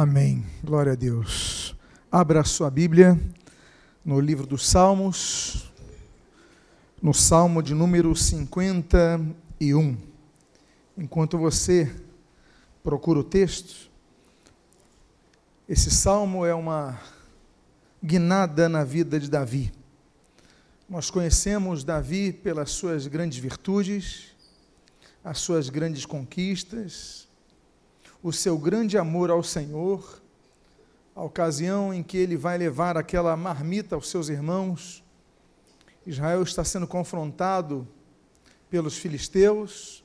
Amém. Glória a Deus. Abra a sua Bíblia no livro dos Salmos, no Salmo de número 51. Enquanto você procura o texto, esse salmo é uma guinada na vida de Davi. Nós conhecemos Davi pelas suas grandes virtudes, as suas grandes conquistas, o seu grande amor ao Senhor, a ocasião em que ele vai levar aquela marmita aos seus irmãos. Israel está sendo confrontado pelos filisteus,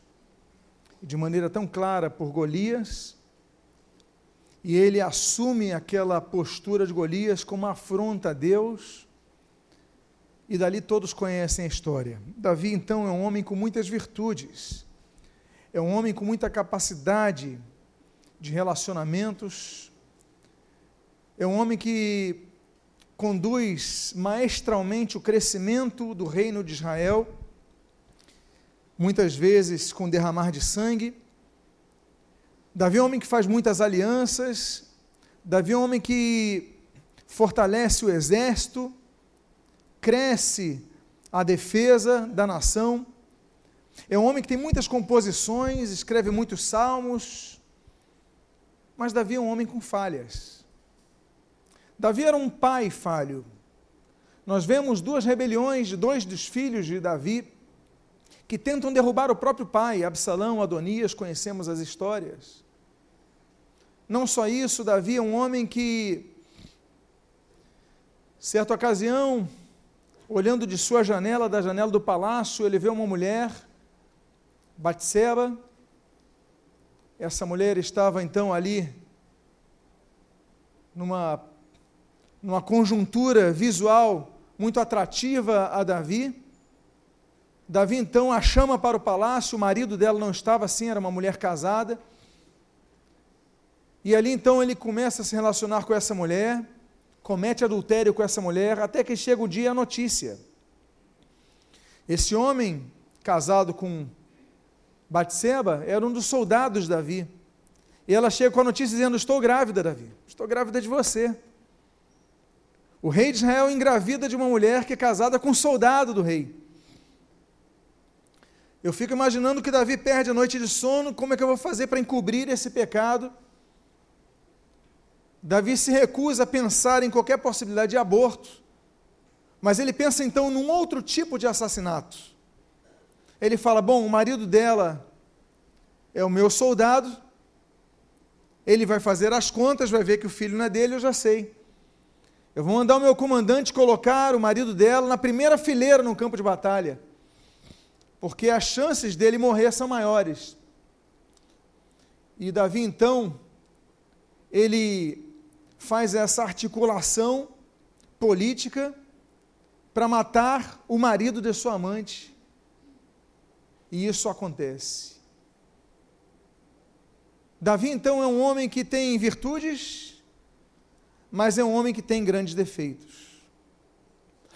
de maneira tão clara por Golias, e ele assume aquela postura de Golias como afronta a Deus, e dali todos conhecem a história. Davi, então, é um homem com muitas virtudes, é um homem com muita capacidade de relacionamentos. É um homem que conduz maestralmente o crescimento do reino de Israel, muitas vezes com derramar de sangue. Davi é um homem que faz muitas alianças. Davi é um homem que fortalece o exército, cresce a defesa da nação. É um homem que tem muitas composições, escreve muitos salmos, mas Davi é um homem com falhas. Davi era um pai falho. Nós vemos duas rebeliões de dois dos filhos de Davi que tentam derrubar o próprio pai, Absalão, Adonias, conhecemos as histórias. Não só isso, Davi é um homem que, certa ocasião, olhando de sua janela, da janela do palácio, ele vê uma mulher, Batseba, essa mulher estava então ali numa, numa conjuntura visual muito atrativa a Davi. Davi então a chama para o palácio, o marido dela não estava assim, era uma mulher casada. E ali então ele começa a se relacionar com essa mulher, comete adultério com essa mulher, até que chega o dia a notícia. Esse homem, casado com Batseba era um dos soldados de Davi. E ela chega com a notícia dizendo: Estou grávida, Davi. Estou grávida de você. O rei de Israel engravida de uma mulher que é casada com um soldado do rei. Eu fico imaginando que Davi perde a noite de sono, como é que eu vou fazer para encobrir esse pecado? Davi se recusa a pensar em qualquer possibilidade de aborto, mas ele pensa então num outro tipo de assassinato ele fala: Bom, o marido dela é o meu soldado, ele vai fazer as contas, vai ver que o filho não é dele, eu já sei. Eu vou mandar o meu comandante colocar o marido dela na primeira fileira no campo de batalha, porque as chances dele morrer são maiores. E Davi, então, ele faz essa articulação política para matar o marido de sua amante. E isso acontece. Davi, então, é um homem que tem virtudes, mas é um homem que tem grandes defeitos.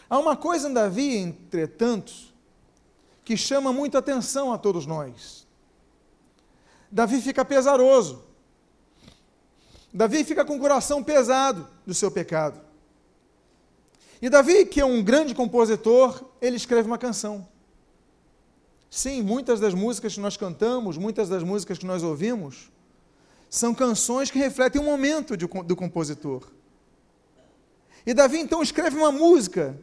Há uma coisa em Davi, entretanto, que chama muito atenção a todos nós. Davi fica pesaroso. Davi fica com o coração pesado do seu pecado. E Davi, que é um grande compositor, ele escreve uma canção. Sim, muitas das músicas que nós cantamos, muitas das músicas que nós ouvimos, são canções que refletem o momento de, do compositor. E Davi então escreve uma música,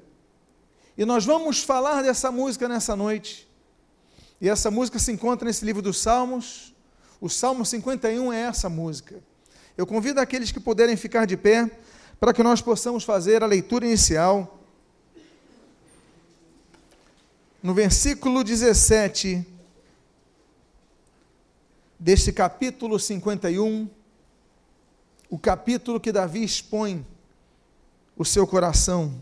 e nós vamos falar dessa música nessa noite. E essa música se encontra nesse livro dos Salmos. O Salmo 51 é essa música. Eu convido aqueles que puderem ficar de pé para que nós possamos fazer a leitura inicial no versículo 17 deste capítulo 51, o capítulo que Davi expõe o seu coração.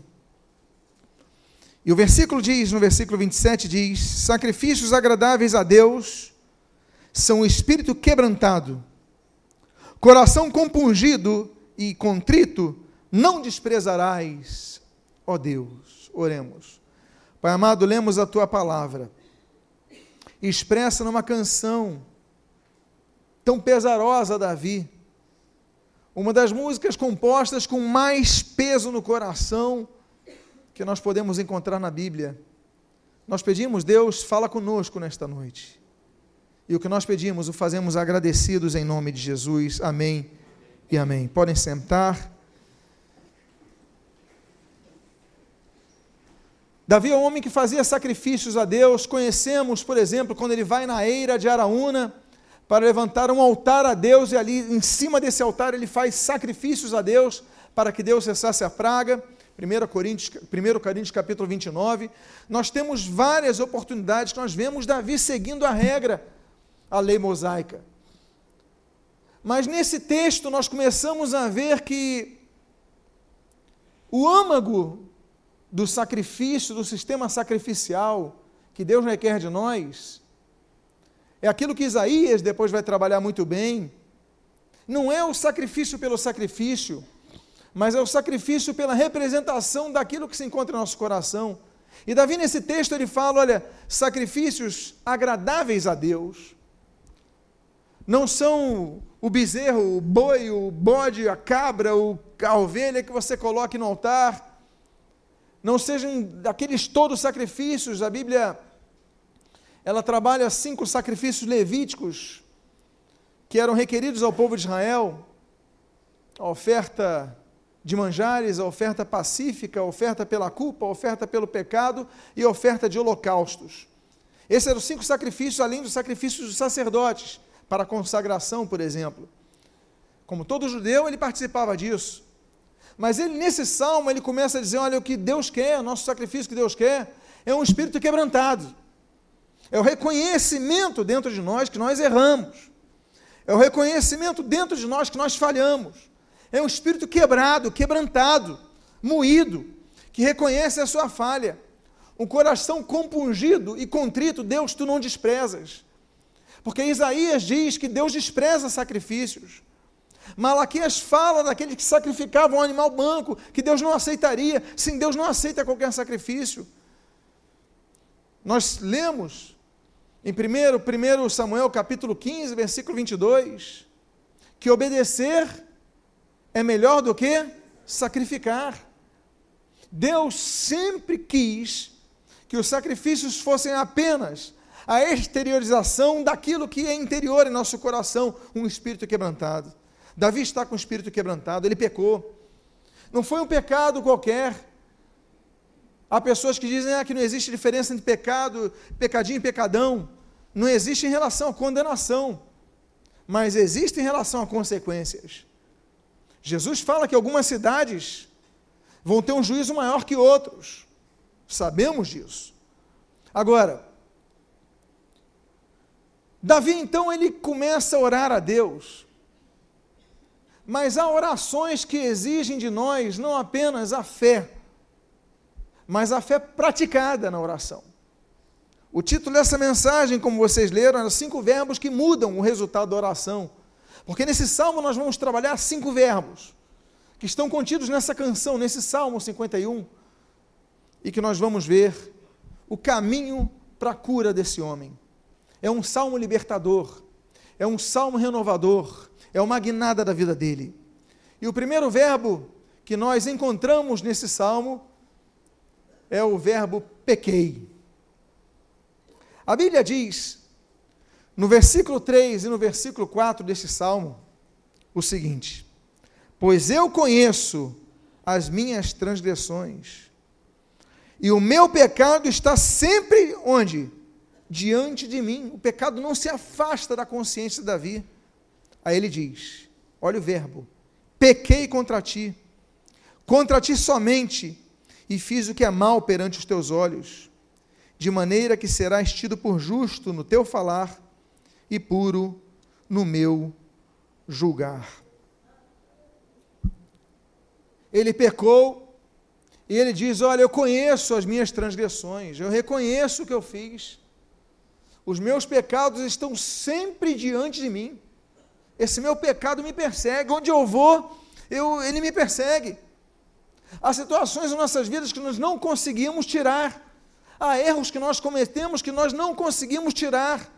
E o versículo diz, no versículo 27 diz: Sacrifícios agradáveis a Deus são o espírito quebrantado, coração compungido e contrito, não desprezarás, ó Deus. Oremos. Pai amado, lemos a tua palavra, expressa numa canção tão pesarosa, Davi, uma das músicas compostas com mais peso no coração que nós podemos encontrar na Bíblia. Nós pedimos, Deus, fala conosco nesta noite. E o que nós pedimos, o fazemos agradecidos em nome de Jesus. Amém e amém. Podem sentar. Davi é um homem que fazia sacrifícios a Deus. Conhecemos, por exemplo, quando ele vai na eira de Araúna para levantar um altar a Deus e ali em cima desse altar ele faz sacrifícios a Deus para que Deus cessasse a praga. 1 Coríntios, 1 Coríntios capítulo 29. Nós temos várias oportunidades que nós vemos Davi seguindo a regra, a lei mosaica. Mas nesse texto nós começamos a ver que o âmago do sacrifício, do sistema sacrificial que Deus requer de nós, é aquilo que Isaías depois vai trabalhar muito bem. Não é o sacrifício pelo sacrifício, mas é o sacrifício pela representação daquilo que se encontra em nosso coração. E Davi, nesse texto, ele fala: olha, sacrifícios agradáveis a Deus não são o bezerro, o boi, o bode, a cabra, a ovelha que você coloque no altar não sejam aqueles todos sacrifícios. A Bíblia ela trabalha cinco sacrifícios levíticos que eram requeridos ao povo de Israel: a oferta de manjares, a oferta pacífica, a oferta pela culpa, a oferta pelo pecado e a oferta de holocaustos. Esses eram cinco sacrifícios, além dos sacrifícios dos sacerdotes, para a consagração, por exemplo. Como todo judeu, ele participava disso. Mas ele, nesse salmo, ele começa a dizer: olha, o que Deus quer, o nosso sacrifício que Deus quer, é um espírito quebrantado. É o reconhecimento dentro de nós que nós erramos. É o reconhecimento dentro de nós que nós falhamos. É um espírito quebrado, quebrantado, moído, que reconhece a sua falha. Um coração compungido e contrito, Deus, tu não desprezas. Porque Isaías diz que Deus despreza sacrifícios. Malaquias fala daqueles que sacrificavam um animal banco, que Deus não aceitaria. Sim, Deus não aceita qualquer sacrifício. Nós lemos em 1, 1 Samuel capítulo 15, versículo 22, que obedecer é melhor do que sacrificar. Deus sempre quis que os sacrifícios fossem apenas a exteriorização daquilo que é interior em nosso coração, um espírito quebrantado. Davi está com o espírito quebrantado, ele pecou. Não foi um pecado qualquer. Há pessoas que dizem ah, que não existe diferença entre pecado, pecadinho e pecadão. Não existe em relação à condenação, mas existe em relação a consequências. Jesus fala que algumas cidades vão ter um juízo maior que outros. Sabemos disso. Agora, Davi então ele começa a orar a Deus. Mas há orações que exigem de nós não apenas a fé, mas a fé praticada na oração. O título dessa mensagem, como vocês leram, eram cinco verbos que mudam o resultado da oração. Porque nesse salmo nós vamos trabalhar cinco verbos que estão contidos nessa canção, nesse salmo 51, e que nós vamos ver o caminho para a cura desse homem. É um salmo libertador, é um salmo renovador, é uma guinada da vida dele. E o primeiro verbo que nós encontramos nesse salmo é o verbo pequei. A Bíblia diz, no versículo 3 e no versículo 4 deste salmo, o seguinte: Pois eu conheço as minhas transgressões, e o meu pecado está sempre onde? Diante de mim. O pecado não se afasta da consciência de Davi. Aí ele diz: olha o verbo, pequei contra ti, contra ti somente, e fiz o que é mal perante os teus olhos, de maneira que serás tido por justo no teu falar e puro no meu julgar. Ele pecou e ele diz: Olha, eu conheço as minhas transgressões, eu reconheço o que eu fiz, os meus pecados estão sempre diante de mim. Esse meu pecado me persegue. Onde eu vou, eu, ele me persegue. Há situações em nossas vidas que nós não conseguimos tirar. Há erros que nós cometemos que nós não conseguimos tirar.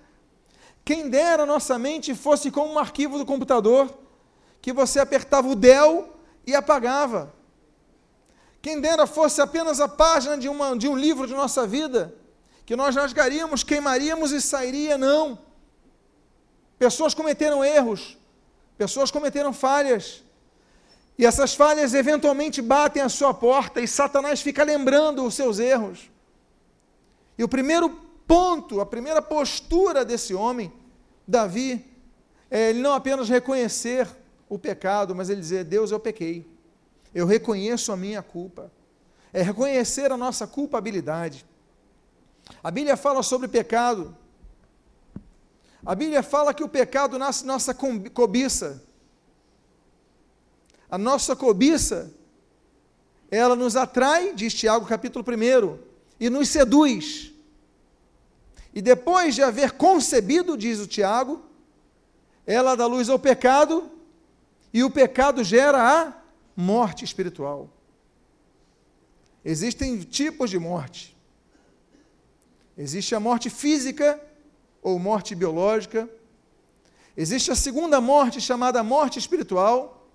Quem dera a nossa mente fosse como um arquivo do computador, que você apertava o del e apagava. Quem dera fosse apenas a página de, uma, de um livro de nossa vida, que nós rasgaríamos, queimaríamos e sairia, não. Pessoas cometeram erros, pessoas cometeram falhas, e essas falhas eventualmente batem a sua porta e Satanás fica lembrando os seus erros. E o primeiro ponto, a primeira postura desse homem, Davi, é ele não apenas reconhecer o pecado, mas ele dizer: Deus, eu pequei. Eu reconheço a minha culpa. É reconhecer a nossa culpabilidade. A Bíblia fala sobre pecado. A Bíblia fala que o pecado nasce nossa cobiça. A nossa cobiça, ela nos atrai, diz Tiago capítulo 1, e nos seduz. E depois de haver concebido, diz o Tiago, ela dá luz ao pecado, e o pecado gera a morte espiritual. Existem tipos de morte. Existe a morte física ou morte biológica. Existe a segunda morte chamada morte espiritual.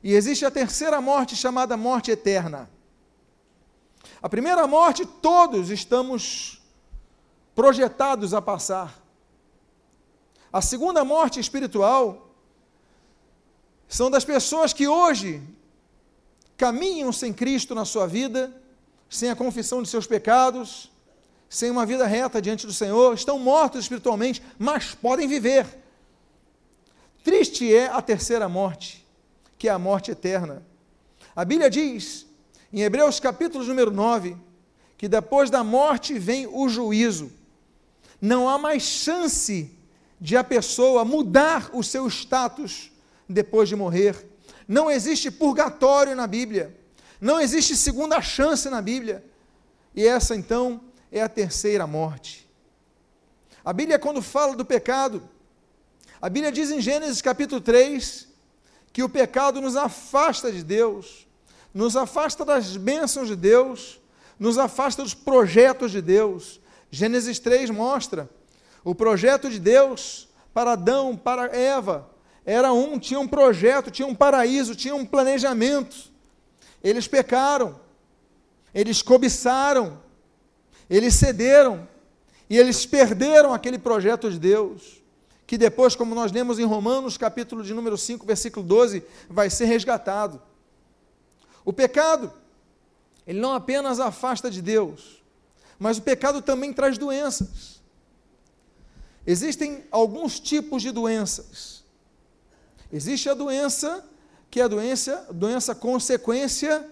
E existe a terceira morte chamada morte eterna. A primeira morte todos estamos projetados a passar. A segunda morte espiritual são das pessoas que hoje caminham sem Cristo na sua vida, sem a confissão de seus pecados, sem uma vida reta diante do Senhor, estão mortos espiritualmente, mas podem viver. Triste é a terceira morte, que é a morte eterna. A Bíblia diz, em Hebreus capítulo número 9, que depois da morte vem o juízo. Não há mais chance de a pessoa mudar o seu status depois de morrer. Não existe purgatório na Bíblia. Não existe segunda chance na Bíblia. E essa então é a terceira morte. A Bíblia, quando fala do pecado, a Bíblia diz em Gênesis capítulo 3 que o pecado nos afasta de Deus, nos afasta das bênçãos de Deus, nos afasta dos projetos de Deus. Gênesis 3 mostra o projeto de Deus para Adão, para Eva, era um, tinha um projeto, tinha um paraíso, tinha um planejamento. Eles pecaram, eles cobiçaram, eles cederam, e eles perderam aquele projeto de Deus, que depois, como nós lemos em Romanos, capítulo de número 5, versículo 12, vai ser resgatado. O pecado, ele não apenas afasta de Deus, mas o pecado também traz doenças. Existem alguns tipos de doenças Existe a doença, que é a doença, doença consequência,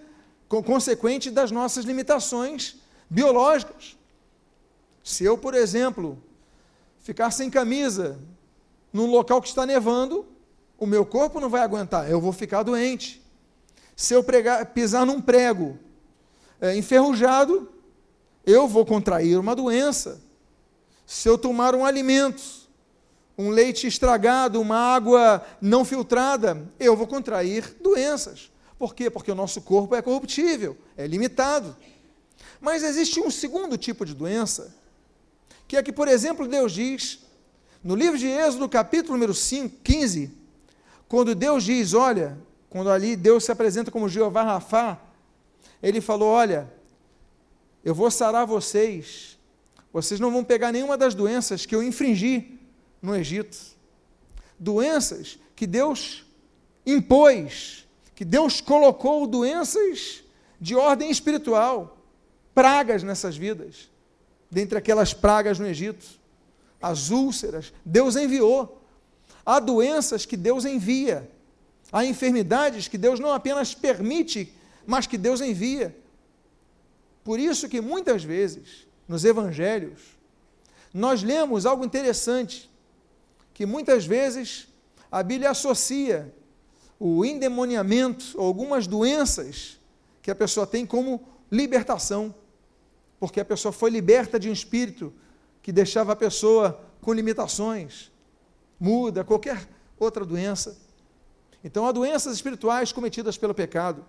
consequente das nossas limitações biológicas. Se eu, por exemplo, ficar sem camisa num local que está nevando, o meu corpo não vai aguentar, eu vou ficar doente. Se eu pregar, pisar num prego é, enferrujado, eu vou contrair uma doença. Se eu tomar um alimento um leite estragado, uma água não filtrada, eu vou contrair doenças. Por quê? Porque o nosso corpo é corruptível, é limitado. Mas existe um segundo tipo de doença, que é que, por exemplo, Deus diz, no livro de Êxodo, capítulo número 5, 15, quando Deus diz, olha, quando ali Deus se apresenta como Jeová Rafá, ele falou: Olha, eu vou sarar vocês, vocês não vão pegar nenhuma das doenças que eu infringi no Egito. Doenças que Deus impôs, que Deus colocou doenças de ordem espiritual, pragas nessas vidas. Dentre aquelas pragas no Egito, as úlceras, Deus enviou. Há doenças que Deus envia. Há enfermidades que Deus não apenas permite, mas que Deus envia. Por isso que muitas vezes, nos evangelhos, nós lemos algo interessante que muitas vezes a Bíblia associa o endemoniamento ou algumas doenças que a pessoa tem como libertação, porque a pessoa foi liberta de um espírito que deixava a pessoa com limitações, muda, qualquer outra doença. Então, há doenças espirituais cometidas pelo pecado.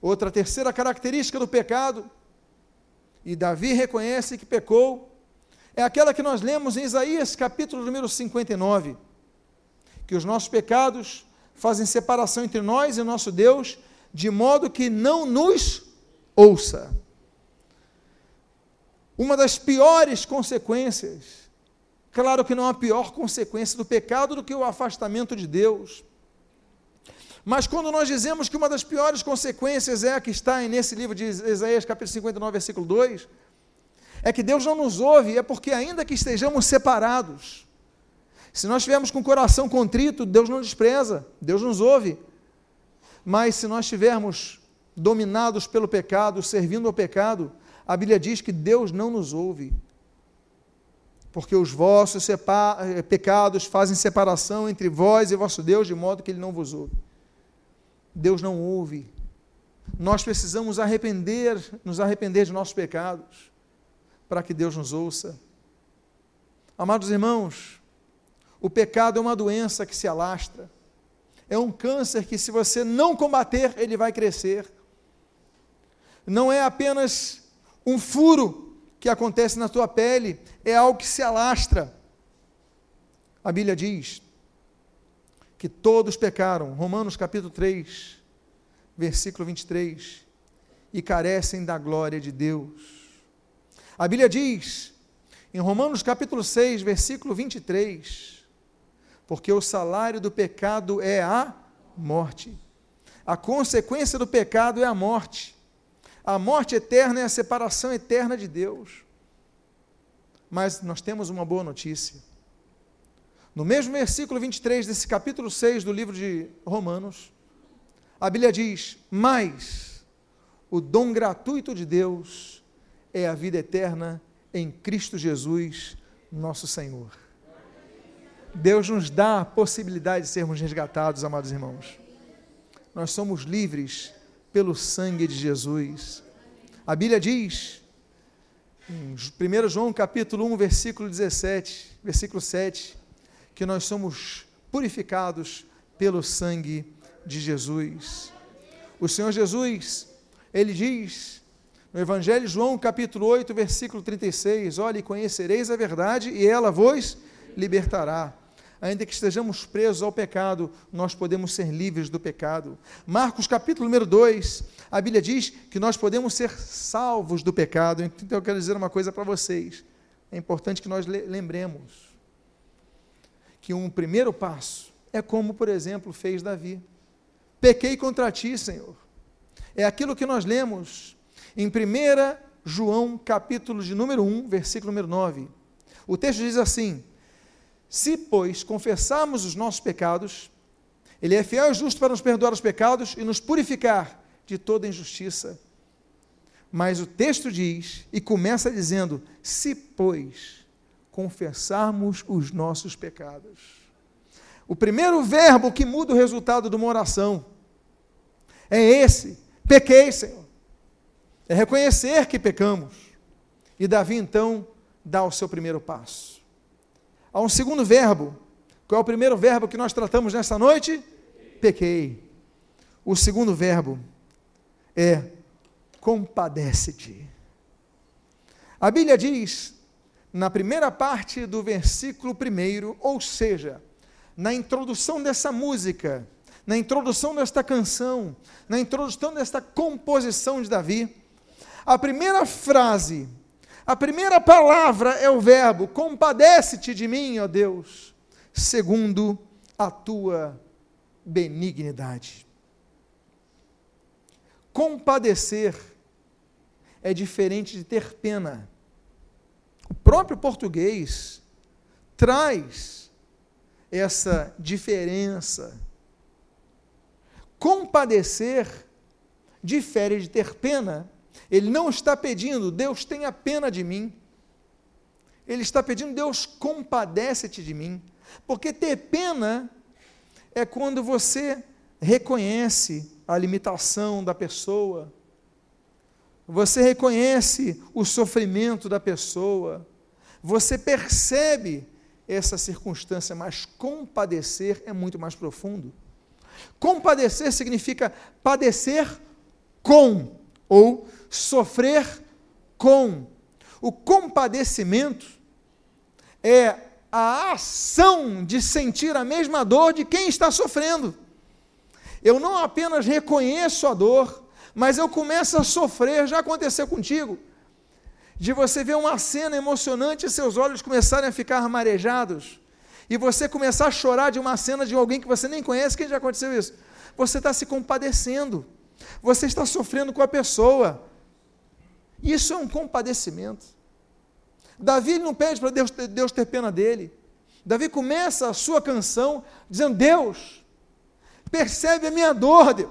Outra terceira característica do pecado, e Davi reconhece que pecou, é aquela que nós lemos em Isaías capítulo número 59, que os nossos pecados fazem separação entre nós e nosso Deus, de modo que não nos ouça. Uma das piores consequências, claro que não há pior consequência do pecado do que o afastamento de Deus. Mas quando nós dizemos que uma das piores consequências é a que está nesse livro de Isaías, capítulo 59, versículo 2, é que Deus não nos ouve, é porque ainda que estejamos separados, se nós estivermos com o coração contrito, Deus não despreza, Deus nos ouve. Mas se nós estivermos dominados pelo pecado, servindo ao pecado, a Bíblia diz que Deus não nos ouve. Porque os vossos eh, pecados fazem separação entre vós e vosso Deus, de modo que Ele não vos ouve. Deus não ouve. Nós precisamos arrepender, nos arrepender de nossos pecados, para que Deus nos ouça. Amados irmãos, o pecado é uma doença que se alastra. É um câncer que, se você não combater, ele vai crescer. Não é apenas um furo que acontece na tua pele, é algo que se alastra. A Bíblia diz que todos pecaram, Romanos capítulo 3, versículo 23, e carecem da glória de Deus. A Bíblia diz, em Romanos capítulo 6, versículo 23, porque o salário do pecado é a morte. A consequência do pecado é a morte. A morte eterna é a separação eterna de Deus. Mas nós temos uma boa notícia. No mesmo versículo 23 desse capítulo 6 do livro de Romanos, a Bíblia diz: Mas o dom gratuito de Deus é a vida eterna em Cristo Jesus, nosso Senhor. Deus nos dá a possibilidade de sermos resgatados, amados irmãos. Nós somos livres pelo sangue de Jesus. A Bíblia diz, em 1 João capítulo 1, versículo 17, versículo 7, que nós somos purificados pelo sangue de Jesus. O Senhor Jesus, ele diz no Evangelho João, capítulo 8, versículo 36, olhe, conhecereis a verdade e ela vos libertará ainda que estejamos presos ao pecado, nós podemos ser livres do pecado. Marcos capítulo número 2, a Bíblia diz que nós podemos ser salvos do pecado. Então eu quero dizer uma coisa para vocês. É importante que nós lembremos que um primeiro passo é como, por exemplo, fez Davi. Pequei contra ti, Senhor. É aquilo que nós lemos em 1 João, capítulo de número 1, versículo número 9. O texto diz assim: se, pois, confessarmos os nossos pecados, Ele é fiel e justo para nos perdoar os pecados e nos purificar de toda injustiça. Mas o texto diz, e começa dizendo: se, pois, confessarmos os nossos pecados. O primeiro verbo que muda o resultado de uma oração é esse: pequei, Senhor. É reconhecer que pecamos. E Davi então dá o seu primeiro passo. Há um segundo verbo. Qual é o primeiro verbo que nós tratamos nesta noite? Pequei. O segundo verbo é compadece-te. A Bíblia diz, na primeira parte do versículo primeiro, ou seja, na introdução dessa música, na introdução desta canção, na introdução desta composição de Davi, a primeira frase a primeira palavra é o verbo: compadece-te de mim, ó Deus, segundo a tua benignidade. Compadecer é diferente de ter pena. O próprio português traz essa diferença. Compadecer difere de ter pena, ele não está pedindo, Deus tenha pena de mim. Ele está pedindo, Deus compadece-te de mim. Porque ter pena é quando você reconhece a limitação da pessoa, você reconhece o sofrimento da pessoa, você percebe essa circunstância, mas compadecer é muito mais profundo. Compadecer significa padecer com ou sofrer com. O compadecimento é a ação de sentir a mesma dor de quem está sofrendo. eu não apenas reconheço a dor, mas eu começo a sofrer. Já aconteceu contigo? De você ver uma cena emocionante e seus olhos começarem a ficar marejados, e você começar a chorar de uma cena de alguém que você nem conhece. Quem já aconteceu isso? Você está se compadecendo, você está sofrendo com a pessoa. Isso é um compadecimento. Davi não pede para Deus, Deus ter pena dele. Davi começa a sua canção dizendo: Deus, percebe a minha dor, Deus.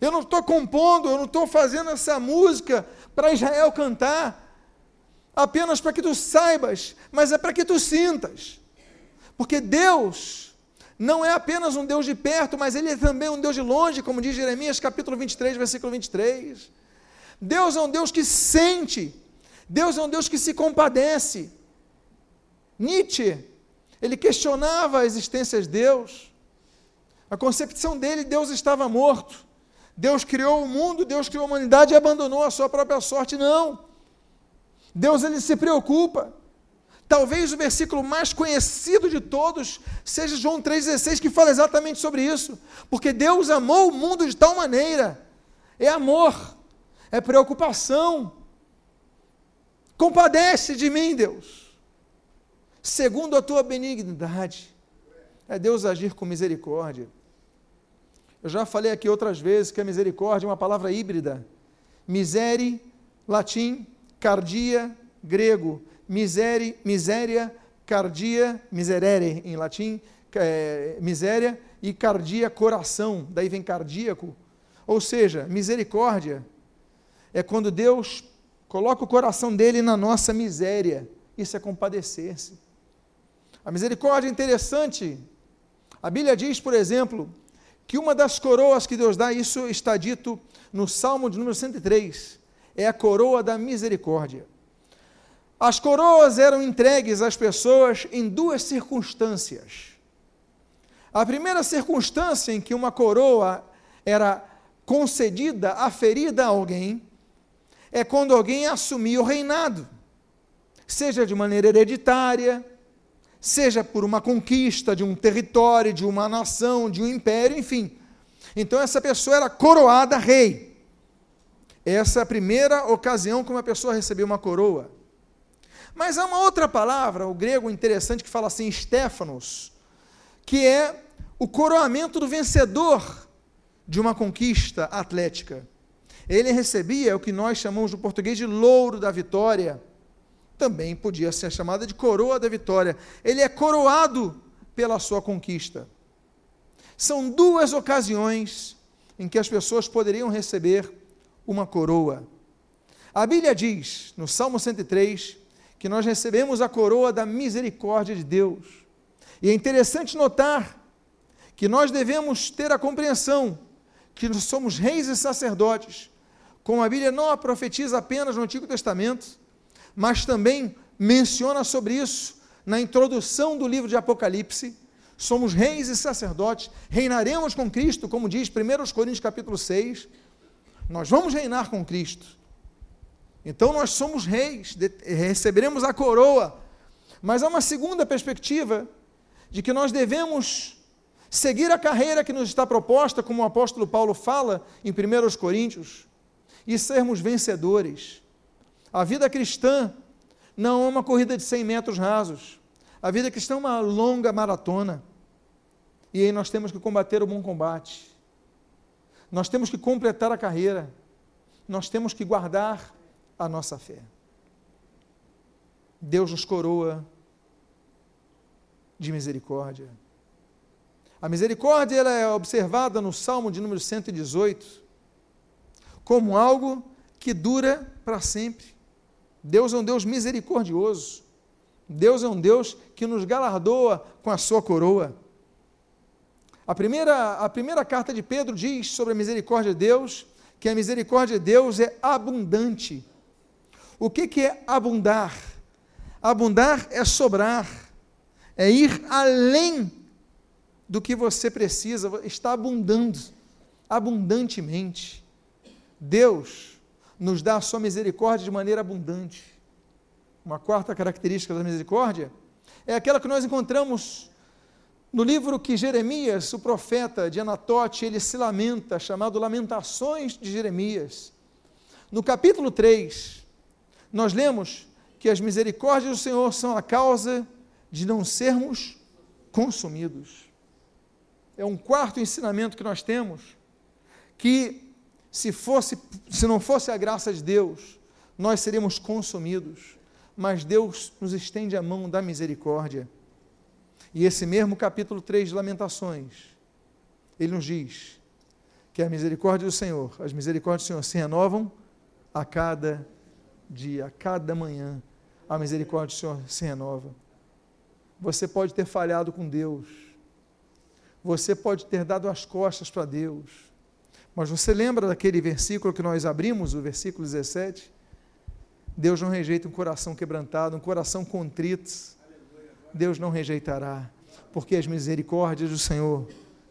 Eu não estou compondo, eu não estou fazendo essa música para Israel cantar, apenas para que tu saibas, mas é para que tu sintas. Porque Deus não é apenas um Deus de perto, mas Ele é também um Deus de longe, como diz Jeremias capítulo 23, versículo 23. Deus é um Deus que sente, Deus é um Deus que se compadece. Nietzsche, ele questionava a existência de Deus. A concepção dele, Deus estava morto. Deus criou o mundo, Deus criou a humanidade e abandonou a sua própria sorte. Não. Deus ele se preocupa. Talvez o versículo mais conhecido de todos seja João 3,16, que fala exatamente sobre isso. Porque Deus amou o mundo de tal maneira. É amor, é preocupação. Compadece de mim, Deus, segundo a tua benignidade. É Deus agir com misericórdia. Eu já falei aqui outras vezes que a misericórdia é uma palavra híbrida. Misere, latim, cardia, grego. Misere, miséria, cardia, miserere em latim, é, miséria, e cardia, coração. Daí vem cardíaco. Ou seja, misericórdia é quando Deus coloca o coração dele na nossa miséria. Isso é compadecer-se. A misericórdia é interessante. A Bíblia diz, por exemplo, que uma das coroas que Deus dá, isso está dito no Salmo de número 103, é a coroa da misericórdia. As coroas eram entregues às pessoas em duas circunstâncias. A primeira circunstância em que uma coroa era concedida, aferida a alguém, é quando alguém assumia o reinado, seja de maneira hereditária, seja por uma conquista de um território, de uma nação, de um império, enfim. Então essa pessoa era coroada rei. Essa é a primeira ocasião que uma pessoa recebeu uma coroa. Mas há uma outra palavra, o grego interessante, que fala assim, Stefanos, que é o coroamento do vencedor de uma conquista atlética. Ele recebia o que nós chamamos no português de louro da vitória também podia ser chamada de coroa da vitória. Ele é coroado pela sua conquista. São duas ocasiões em que as pessoas poderiam receber uma coroa. A Bíblia diz, no Salmo 103, que nós recebemos a coroa da misericórdia de Deus. E é interessante notar que nós devemos ter a compreensão que nós somos reis e sacerdotes, como a Bíblia não a profetiza apenas no Antigo Testamento, mas também menciona sobre isso na introdução do livro de Apocalipse. Somos reis e sacerdotes, reinaremos com Cristo, como diz 1 Coríntios capítulo 6. Nós vamos reinar com Cristo. Então nós somos reis, receberemos a coroa. Mas há uma segunda perspectiva de que nós devemos seguir a carreira que nos está proposta, como o apóstolo Paulo fala em 1 Coríntios, e sermos vencedores. A vida cristã não é uma corrida de 100 metros rasos. A vida cristã é uma longa maratona. E aí nós temos que combater o bom combate. Nós temos que completar a carreira. Nós temos que guardar a nossa fé. Deus nos coroa de misericórdia. A misericórdia ela é observada no Salmo de número 118 como algo que dura para sempre. Deus é um Deus misericordioso. Deus é um Deus que nos galardoa com a sua coroa. A primeira, a primeira carta de Pedro diz sobre a misericórdia de Deus que a misericórdia de Deus é abundante. O que, que é abundar? Abundar é sobrar, é ir além do que você precisa, está abundando, abundantemente. Deus nos dá a sua misericórdia de maneira abundante. Uma quarta característica da misericórdia é aquela que nós encontramos No livro que Jeremias, o profeta de Anatote, ele se lamenta, chamado Lamentações de Jeremias. No capítulo 3, nós lemos que as misericórdias do Senhor são a causa de não sermos consumidos. É um quarto ensinamento que nós temos, que se fosse, se não fosse a graça de Deus, nós seríamos consumidos. Mas Deus nos estende a mão da misericórdia. E esse mesmo capítulo 3 de Lamentações, ele nos diz que a misericórdia do Senhor, as misericórdias do Senhor se renovam a cada dia, a cada manhã. A misericórdia do Senhor se renova. Você pode ter falhado com Deus. Você pode ter dado as costas para Deus. Mas você lembra daquele versículo que nós abrimos, o versículo 17? Deus não rejeita um coração quebrantado, um coração contrito Deus não rejeitará, porque as misericórdias do Senhor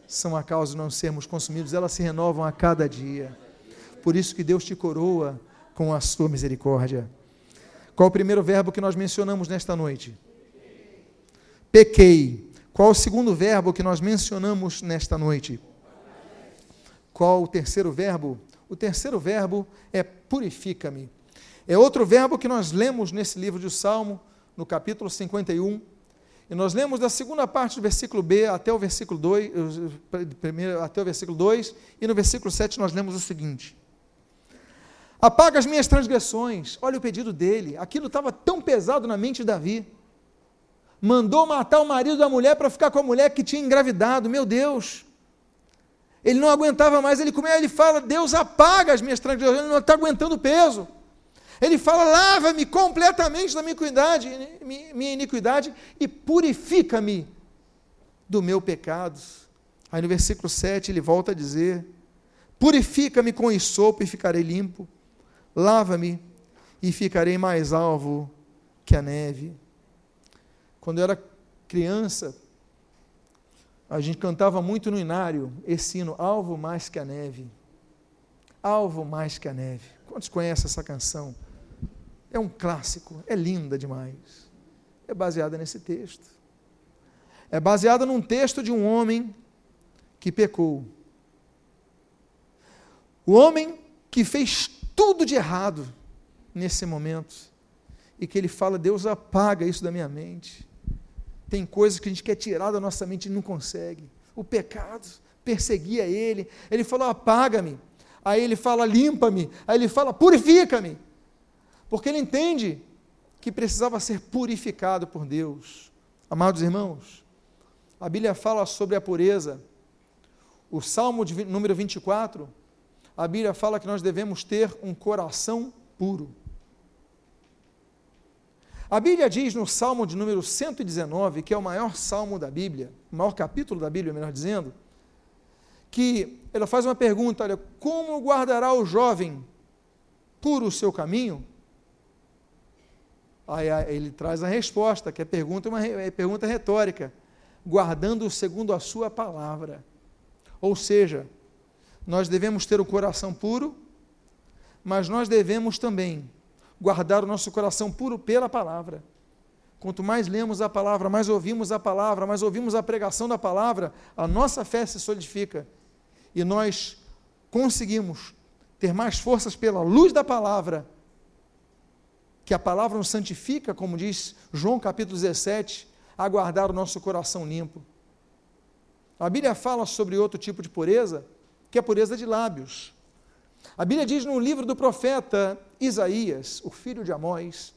são a causa de não sermos consumidos, elas se renovam a cada dia. Por isso que Deus te coroa com a sua misericórdia. Qual o primeiro verbo que nós mencionamos nesta noite? Pequei. Qual o segundo verbo que nós mencionamos nesta noite? Qual o terceiro verbo? O terceiro verbo é purifica-me. É outro verbo que nós lemos nesse livro de Salmo, no capítulo 51, e nós lemos da segunda parte do versículo B até o versículo 2, primeiro, até o versículo 2, e no versículo 7 nós lemos o seguinte: Apaga as minhas transgressões. Olha o pedido dele. Aquilo estava tão pesado na mente de Davi. Mandou matar o marido da mulher para ficar com a mulher que tinha engravidado. Meu Deus. Ele não aguentava mais. Ele, ele fala: Deus apaga as minhas transgressões. Ele não está aguentando o peso. Ele fala: lava-me completamente da minha iniquidade, minha iniquidade e purifica-me do meu pecado. Aí no versículo 7 ele volta a dizer: Purifica-me com isopo e ficarei limpo, lava-me e ficarei mais alvo que a neve. Quando eu era criança, a gente cantava muito no inário esse hino, Alvo mais que a neve. Alvo mais que a neve. Quantos conhecem essa canção? É um clássico, é linda demais. É baseada nesse texto. É baseada num texto de um homem que pecou. O homem que fez tudo de errado nesse momento e que ele fala: Deus apaga isso da minha mente. Tem coisas que a gente quer tirar da nossa mente e não consegue. O pecado perseguia ele. Ele falou: apaga-me. Aí ele fala: limpa-me. Aí ele fala: purifica-me porque ele entende que precisava ser purificado por Deus. Amados irmãos, a Bíblia fala sobre a pureza. O Salmo de número 24, a Bíblia fala que nós devemos ter um coração puro. A Bíblia diz no Salmo de número 119, que é o maior salmo da Bíblia, o maior capítulo da Bíblia, melhor dizendo, que ela faz uma pergunta: olha, como guardará o jovem puro o seu caminho? Aí ele traz a resposta, que é pergunta, uma é pergunta retórica, guardando segundo a sua palavra. Ou seja, nós devemos ter o coração puro, mas nós devemos também guardar o nosso coração puro pela palavra. Quanto mais lemos a palavra, mais ouvimos a palavra, mais ouvimos a pregação da palavra, a nossa fé se solidifica e nós conseguimos ter mais forças pela luz da palavra que a palavra nos santifica, como diz João capítulo 17, a guardar o nosso coração limpo. A Bíblia fala sobre outro tipo de pureza, que é a pureza de lábios. A Bíblia diz no livro do profeta Isaías, o filho de Amós,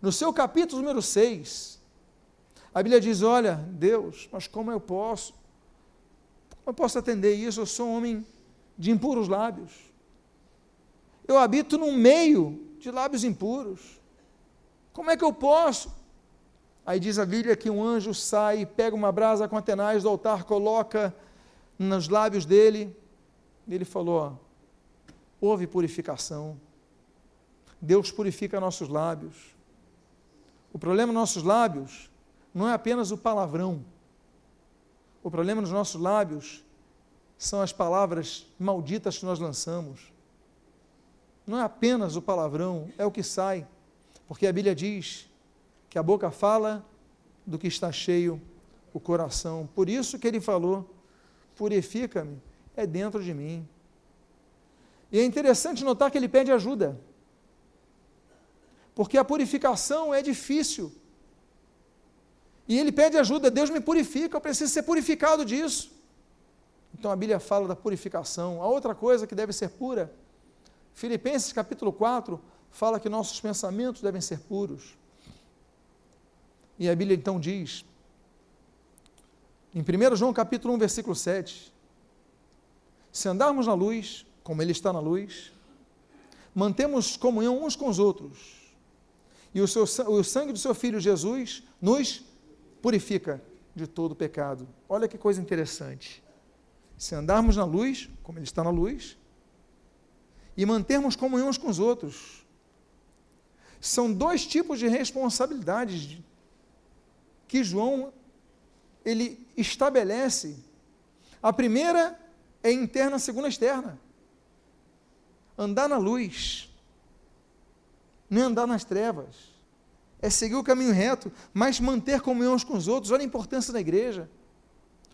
no seu capítulo número 6, a Bíblia diz: Olha, Deus, mas como eu posso? Como eu posso atender isso? Eu sou um homem de impuros lábios. Eu habito no meio de lábios impuros. Como é que eu posso? Aí diz a Bíblia que um anjo sai, pega uma brasa com atenais do altar, coloca nos lábios dele. Ele falou: houve purificação. Deus purifica nossos lábios. O problema nos nossos lábios não é apenas o palavrão. O problema nos nossos lábios são as palavras malditas que nós lançamos não é apenas o palavrão, é o que sai, porque a Bíblia diz que a boca fala do que está cheio o coração. Por isso que ele falou: purifica-me, é dentro de mim. E é interessante notar que ele pede ajuda, porque a purificação é difícil. E ele pede ajuda, Deus me purifica, eu preciso ser purificado disso. Então a Bíblia fala da purificação. A outra coisa que deve ser pura, Filipenses capítulo 4 fala que nossos pensamentos devem ser puros. E a Bíblia então diz, em 1 João capítulo 1, versículo 7, se andarmos na luz, como Ele está na luz, mantemos comunhão uns com os outros, e o, seu, o sangue do seu Filho Jesus nos purifica de todo pecado. Olha que coisa interessante. Se andarmos na luz, como Ele está na luz, e mantermos comunhão uns com os outros, são dois tipos de responsabilidades que João ele estabelece. A primeira é interna, a segunda é externa. Andar na luz, não é andar nas trevas, é seguir o caminho reto, mas manter comunhão uns com os outros. Olha a importância da igreja.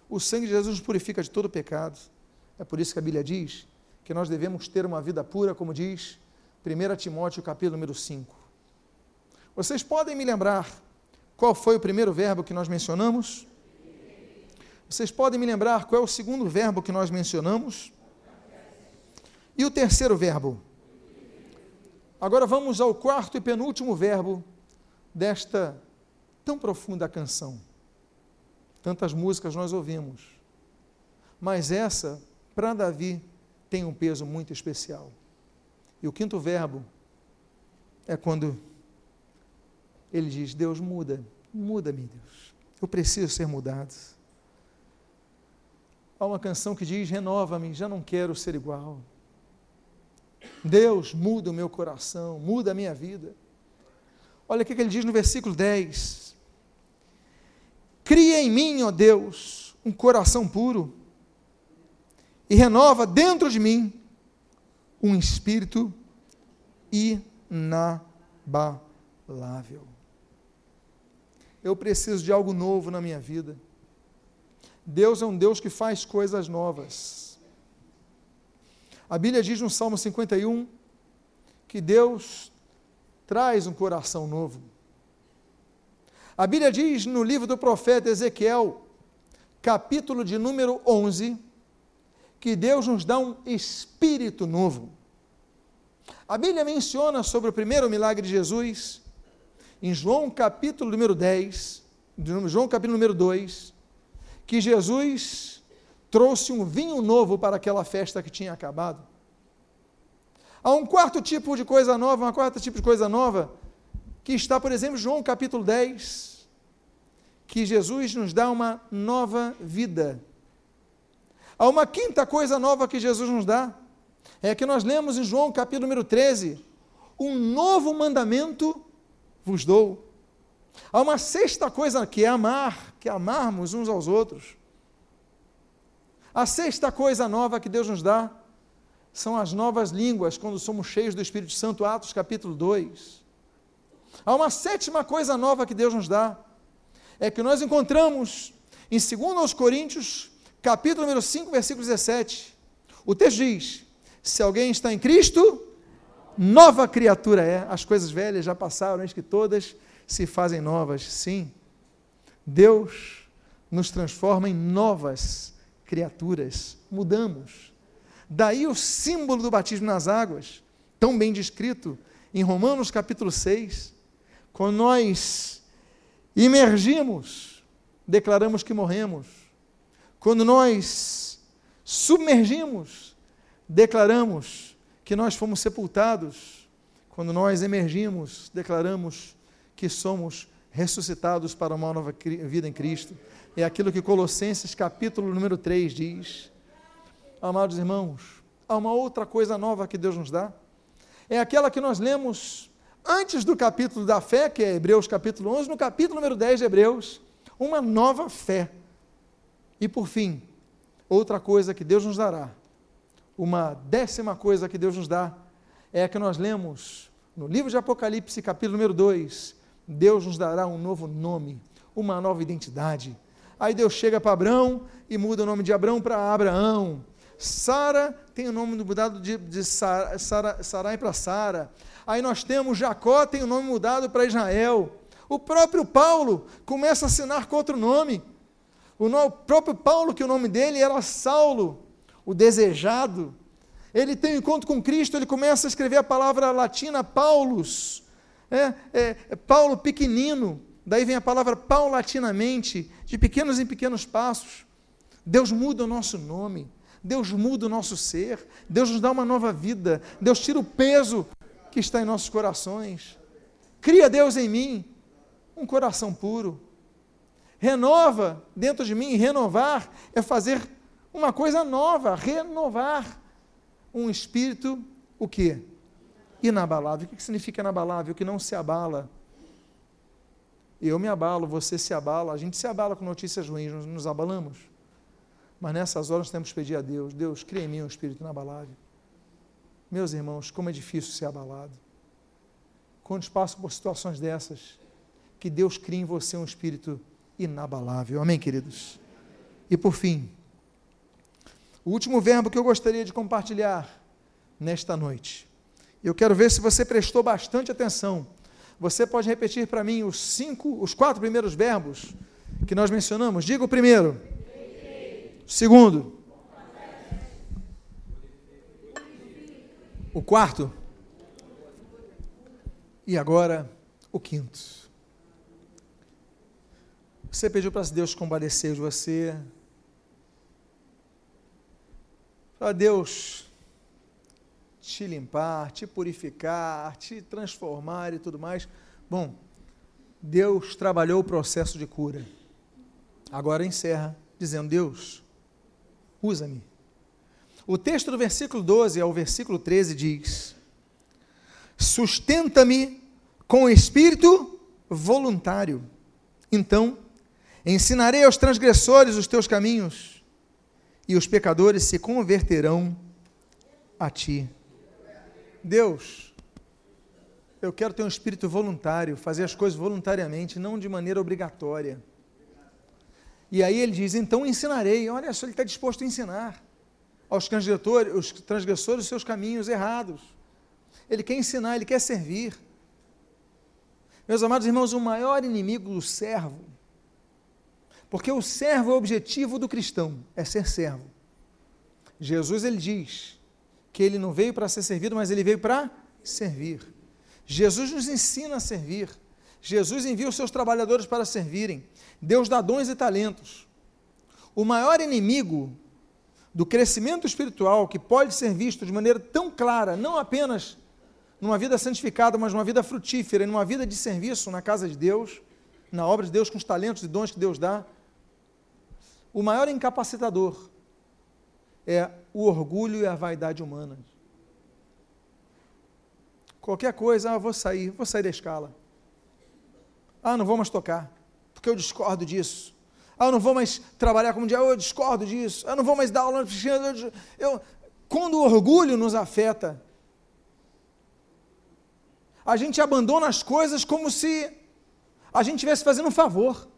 O sangue de Jesus nos purifica de todo pecado. É por isso que a Bíblia diz que nós devemos ter uma vida pura, como diz 1 Timóteo capítulo número 5. Vocês podem me lembrar qual foi o primeiro verbo que nós mencionamos? Vocês podem me lembrar qual é o segundo verbo que nós mencionamos? E o terceiro verbo? Agora vamos ao quarto e penúltimo verbo desta tão profunda canção. Tantas músicas nós ouvimos, mas essa, para Davi, tem um peso muito especial. E o quinto verbo é quando ele diz: Deus muda, muda-me, Deus. Eu preciso ser mudado. Há uma canção que diz: Renova-me, já não quero ser igual. Deus muda o meu coração, muda a minha vida. Olha o que ele diz no versículo 10: Cria em mim, ó Deus, um coração puro, e renova dentro de mim um espírito inabalável. Eu preciso de algo novo na minha vida. Deus é um Deus que faz coisas novas. A Bíblia diz no Salmo 51 que Deus traz um coração novo. A Bíblia diz no livro do profeta Ezequiel, capítulo de número 11, que Deus nos dá um espírito novo. A Bíblia menciona sobre o primeiro milagre de Jesus, em João capítulo número 10, João capítulo número 2, que Jesus trouxe um vinho novo para aquela festa que tinha acabado. Há um quarto tipo de coisa nova, uma quarta tipo de coisa nova, que está, por exemplo, João capítulo 10, que Jesus nos dá uma nova vida. Há uma quinta coisa nova que Jesus nos dá, é que nós lemos em João capítulo número 13, um novo mandamento vos dou. Há uma sexta coisa que é amar, que é amarmos uns aos outros. A sexta coisa nova que Deus nos dá são as novas línguas, quando somos cheios do Espírito Santo, Atos capítulo 2. Há uma sétima coisa nova que Deus nos dá, é que nós encontramos em 2 Coríntios, capítulo número 5, versículo 17. O texto diz: Se alguém está em Cristo, nova criatura é. As coisas velhas já passaram, eis que todas se fazem novas. Sim, Deus nos transforma em novas criaturas. Mudamos. Daí o símbolo do batismo nas águas, tão bem descrito em Romanos capítulo 6. Quando nós imergimos, declaramos que morremos. Quando nós submergimos, declaramos que nós fomos sepultados, quando nós emergimos, declaramos que somos ressuscitados para uma nova vida em Cristo. É aquilo que Colossenses capítulo número 3 diz. Amados irmãos, há uma outra coisa nova que Deus nos dá. É aquela que nós lemos antes do capítulo da fé, que é Hebreus capítulo 11, no capítulo número 10 de Hebreus, uma nova fé. E por fim, outra coisa que Deus nos dará uma décima coisa que Deus nos dá é a que nós lemos no livro de Apocalipse, capítulo número 2. Deus nos dará um novo nome, uma nova identidade. Aí Deus chega para Abraão e muda o nome de Abraão para Abraão. Sara tem o nome mudado de, de Sarai para Sara. Aí nós temos Jacó, tem o nome mudado para Israel. O próprio Paulo começa a assinar com outro nome. O, no, o próprio Paulo, que o nome dele era Saulo, o desejado. Ele tem um encontro com Cristo, ele começa a escrever a palavra latina Paulus. É, é, é Paulo pequenino. Daí vem a palavra paulatinamente, de pequenos em pequenos passos. Deus muda o nosso nome. Deus muda o nosso ser, Deus nos dá uma nova vida, Deus tira o peso que está em nossos corações. Cria Deus em mim um coração puro. Renova dentro de mim, renovar é fazer uma coisa nova, renovar um espírito o quê? Inabalável. O que significa inabalável? Que não se abala. Eu me abalo, você se abala, a gente se abala com notícias ruins, nos, nos abalamos. Mas nessas horas temos que pedir a Deus: Deus, cria em mim um espírito inabalável. Meus irmãos, como é difícil ser abalado. Quando passam por situações dessas, que Deus crie em você um espírito inabalável. Amém, queridos? E por fim, o último verbo que eu gostaria de compartilhar nesta noite. Eu quero ver se você prestou bastante atenção. Você pode repetir para mim os cinco, os quatro primeiros verbos que nós mencionamos. Diga o primeiro. Segundo, o quarto, e agora o quinto. Você pediu para Deus compadecer de você, para Deus te limpar, te purificar, te transformar e tudo mais. Bom, Deus trabalhou o processo de cura. Agora encerra dizendo: Deus, usa-me. O texto do versículo 12 ao versículo 13 diz: Sustenta-me com espírito voluntário. Então, ensinarei aos transgressores os teus caminhos, e os pecadores se converterão a ti. Deus, eu quero ter um espírito voluntário, fazer as coisas voluntariamente, não de maneira obrigatória. E aí ele diz: então ensinarei. Olha só, ele está disposto a ensinar aos transgressores, os transgressores seus caminhos errados. Ele quer ensinar, ele quer servir. Meus amados irmãos, o maior inimigo do servo, porque o servo é o objetivo do cristão, é ser servo. Jesus ele diz que ele não veio para ser servido, mas ele veio para servir. Jesus nos ensina a servir. Jesus envia os seus trabalhadores para servirem. Deus dá dons e talentos. O maior inimigo do crescimento espiritual que pode ser visto de maneira tão clara, não apenas numa vida santificada, mas numa vida frutífera, numa vida de serviço na casa de Deus, na obra de Deus, com os talentos e dons que Deus dá. O maior incapacitador é o orgulho e a vaidade humana. Qualquer coisa, ah, vou sair, vou sair da escala. Ah, não vou mais tocar, porque eu discordo disso. Ah, não vou mais trabalhar como dia, eu discordo disso. Eu não vou mais dar aula eu, eu Quando o orgulho nos afeta, a gente abandona as coisas como se a gente estivesse fazendo um favor.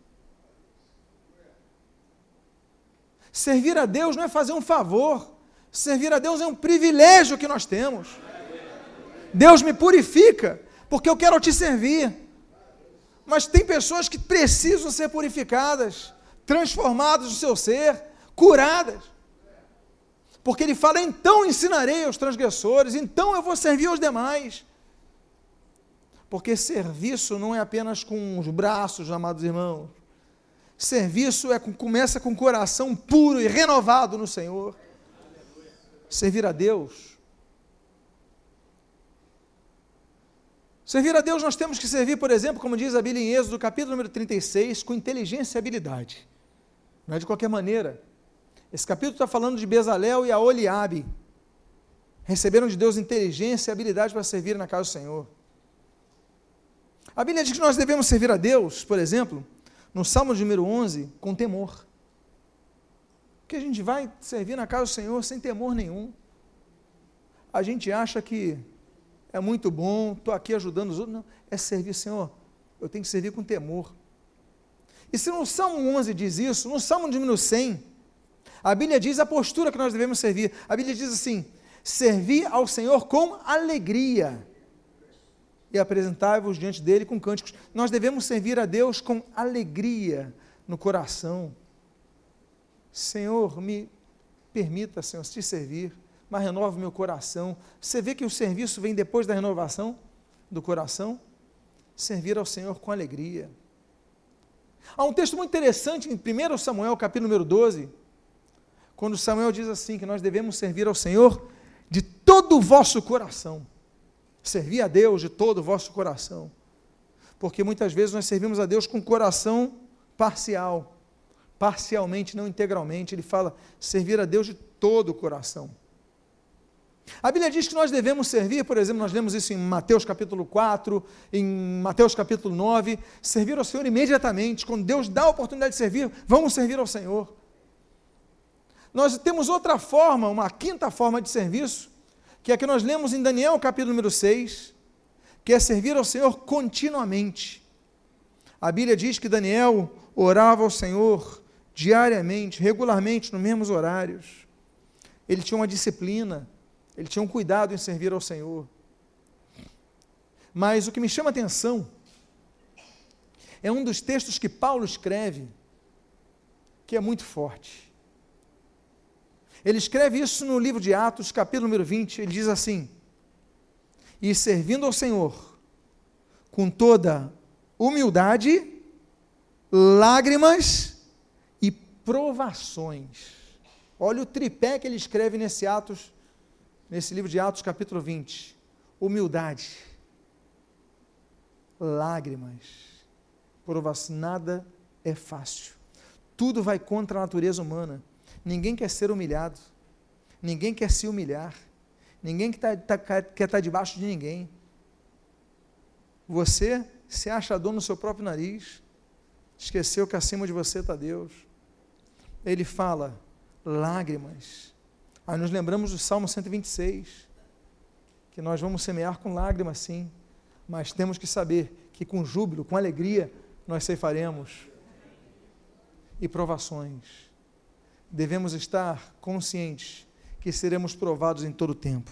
Servir a Deus não é fazer um favor. Servir a Deus é um privilégio que nós temos. Deus me purifica, porque eu quero te servir. Mas tem pessoas que precisam ser purificadas, transformadas no seu ser, curadas. Porque ele fala: então ensinarei aos transgressores, então eu vou servir aos demais. Porque serviço não é apenas com os braços, amados irmãos. Serviço é com, começa com o coração puro e renovado no Senhor. Servir a Deus Servir a Deus, nós temos que servir, por exemplo, como diz a Bíblia em Êxodo, capítulo número 36, com inteligência e habilidade. Não é de qualquer maneira. Esse capítulo está falando de Bezalel e a Oliabe. Receberam de Deus inteligência e habilidade para servir na casa do Senhor. A Bíblia diz que nós devemos servir a Deus, por exemplo, no Salmo número 11, com temor. Que a gente vai servir na casa do Senhor sem temor nenhum. A gente acha que é muito bom, estou aqui ajudando os outros. Não, é servir, Senhor. Eu tenho que servir com temor. E se no Salmo 11 diz isso, no Salmo número 100, a Bíblia diz a postura que nós devemos servir. A Bíblia diz assim: servir ao Senhor com alegria e apresentai-vos diante dele com cânticos. Nós devemos servir a Deus com alegria no coração. Senhor, me permita, Senhor, te servir, mas renove meu coração. Você vê que o serviço vem depois da renovação do coração? Servir ao Senhor com alegria. Há um texto muito interessante em 1 Samuel, capítulo número 12, quando Samuel diz assim: que nós devemos servir ao Senhor de todo o vosso coração. Servir a Deus de todo o vosso coração. Porque muitas vezes nós servimos a Deus com coração parcial, parcialmente, não integralmente. Ele fala servir a Deus de todo o coração. A Bíblia diz que nós devemos servir, por exemplo, nós lemos isso em Mateus capítulo 4, em Mateus capítulo 9, servir ao Senhor imediatamente. Quando Deus dá a oportunidade de servir, vamos servir ao Senhor. Nós temos outra forma, uma quinta forma de serviço, que é a que nós lemos em Daniel capítulo número 6, que é servir ao Senhor continuamente. A Bíblia diz que Daniel orava ao Senhor diariamente, regularmente, nos mesmos horários. Ele tinha uma disciplina ele tinha um cuidado em servir ao Senhor. Mas o que me chama a atenção é um dos textos que Paulo escreve, que é muito forte. Ele escreve isso no livro de Atos, capítulo número 20. Ele diz assim: E servindo ao Senhor com toda humildade, lágrimas provações. Olha o tripé que ele escreve nesse Atos nesse livro de Atos, capítulo 20. Humildade, lágrimas, provação, nada é fácil. Tudo vai contra a natureza humana. Ninguém quer ser humilhado, ninguém quer se humilhar, ninguém que tá, tá, quer estar tá debaixo de ninguém. Você se acha dono no seu próprio nariz, esqueceu que acima de você está Deus. Ele fala, lágrimas, Aí nos lembramos do Salmo 126, que nós vamos semear com lágrimas, sim, mas temos que saber que com júbilo, com alegria, nós ceifaremos. E provações. Devemos estar conscientes que seremos provados em todo o tempo.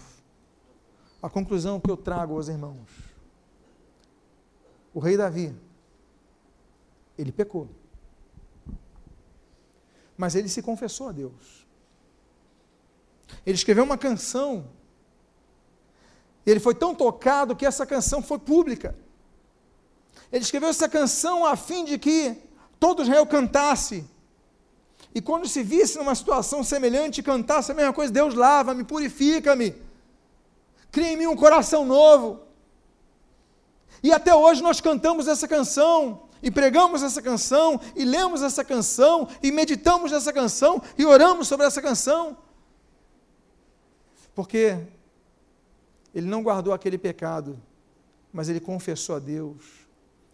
A conclusão que eu trago aos irmãos: o rei Davi, ele pecou, mas ele se confessou a Deus. Ele escreveu uma canção. Ele foi tão tocado que essa canção foi pública. Ele escreveu essa canção a fim de que todo Israel cantasse. E quando se visse numa situação semelhante, cantasse a mesma coisa: Deus lava-me, purifica-me, cria em mim um coração novo. E até hoje nós cantamos essa canção, e pregamos essa canção, e lemos essa canção, e meditamos nessa canção, e oramos sobre essa canção. Porque ele não guardou aquele pecado, mas ele confessou a Deus,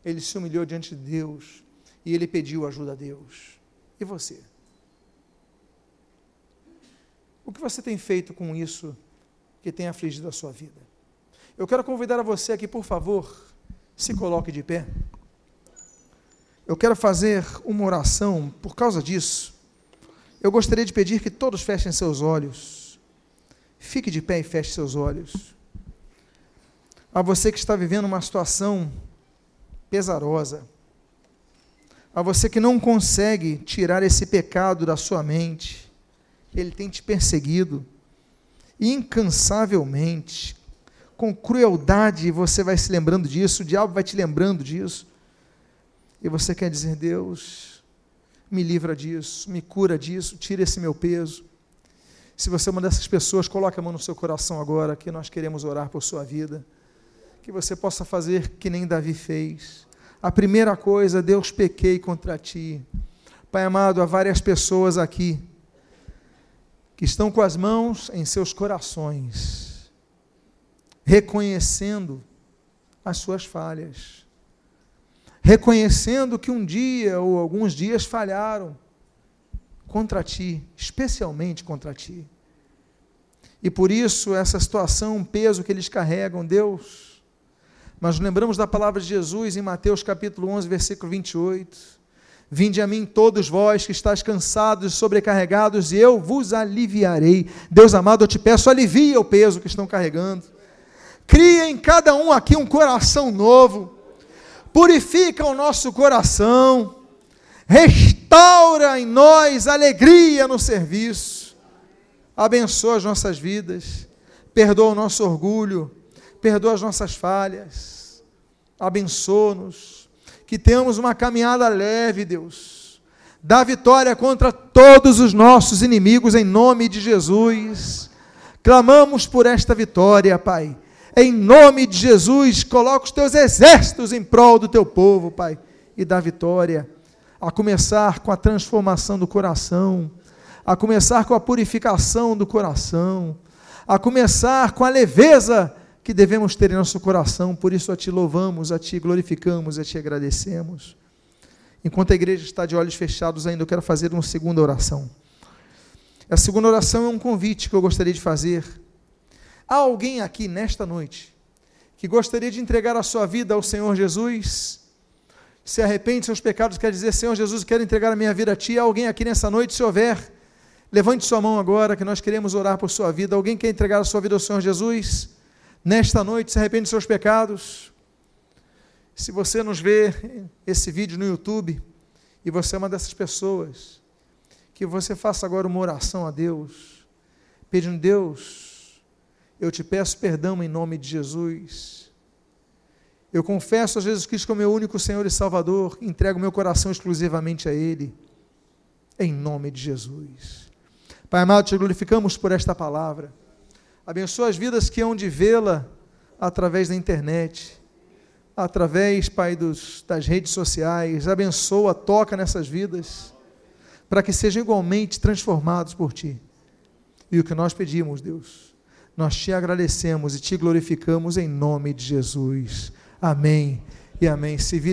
ele se humilhou diante de Deus e ele pediu ajuda a Deus. E você? O que você tem feito com isso que tem afligido a sua vida? Eu quero convidar a você aqui, por favor, se coloque de pé. Eu quero fazer uma oração por causa disso. Eu gostaria de pedir que todos fechem seus olhos. Fique de pé e feche seus olhos. A você que está vivendo uma situação pesarosa, a você que não consegue tirar esse pecado da sua mente, ele tem te perseguido incansavelmente, com crueldade, você vai se lembrando disso, o diabo vai te lembrando disso, e você quer dizer: Deus, me livra disso, me cura disso, tira esse meu peso. Se você é uma dessas pessoas, coloque a mão no seu coração agora, que nós queremos orar por sua vida. Que você possa fazer que nem Davi fez. A primeira coisa, Deus pequei contra ti. Pai amado, há várias pessoas aqui que estão com as mãos em seus corações, reconhecendo as suas falhas, reconhecendo que um dia ou alguns dias falharam contra ti, especialmente contra ti. E por isso essa situação, um peso que eles carregam, Deus. Mas lembramos da palavra de Jesus em Mateus capítulo 11, versículo 28. Vinde a mim todos vós que estáis cansados e sobrecarregados, e eu vos aliviarei. Deus amado, eu te peço, alivia o peso que estão carregando. Cria em cada um aqui um coração novo. Purifica o nosso coração. Restaura em nós alegria no serviço. Abençoa as nossas vidas. Perdoa o nosso orgulho. Perdoa as nossas falhas. Abençoa-nos que tenhamos uma caminhada leve, Deus. Dá vitória contra todos os nossos inimigos em nome de Jesus. Clamamos por esta vitória, Pai. Em nome de Jesus, coloca os teus exércitos em prol do teu povo, Pai, e dá vitória. A começar com a transformação do coração, a começar com a purificação do coração, a começar com a leveza que devemos ter em nosso coração, por isso a Ti louvamos, a Ti glorificamos, a Ti agradecemos. Enquanto a igreja está de olhos fechados ainda, eu quero fazer uma segunda oração. A segunda oração é um convite que eu gostaria de fazer. Há alguém aqui nesta noite que gostaria de entregar a sua vida ao Senhor Jesus? Se arrepende de seus pecados, quer dizer, Senhor Jesus, quero entregar a minha vida a Ti. Há alguém aqui nessa noite, se houver, levante sua mão agora, que nós queremos orar por sua vida. Alguém quer entregar a sua vida ao Senhor Jesus? nesta noite se arrepende dos seus pecados. Se você nos vê esse vídeo no YouTube e você é uma dessas pessoas, que você faça agora uma oração a Deus, pedindo: Deus, eu te peço perdão em nome de Jesus. Eu confesso a Jesus Cristo como meu único Senhor e Salvador, entrego meu coração exclusivamente a Ele, em nome de Jesus. Pai amado, te glorificamos por esta palavra. Abençoa as vidas que hão de vê-la através da internet, através, Pai, dos, das redes sociais. Abençoa, toca nessas vidas, para que sejam igualmente transformados por Ti. E o que nós pedimos, Deus, nós te agradecemos e te glorificamos em nome de Jesus. Amém e amém. Se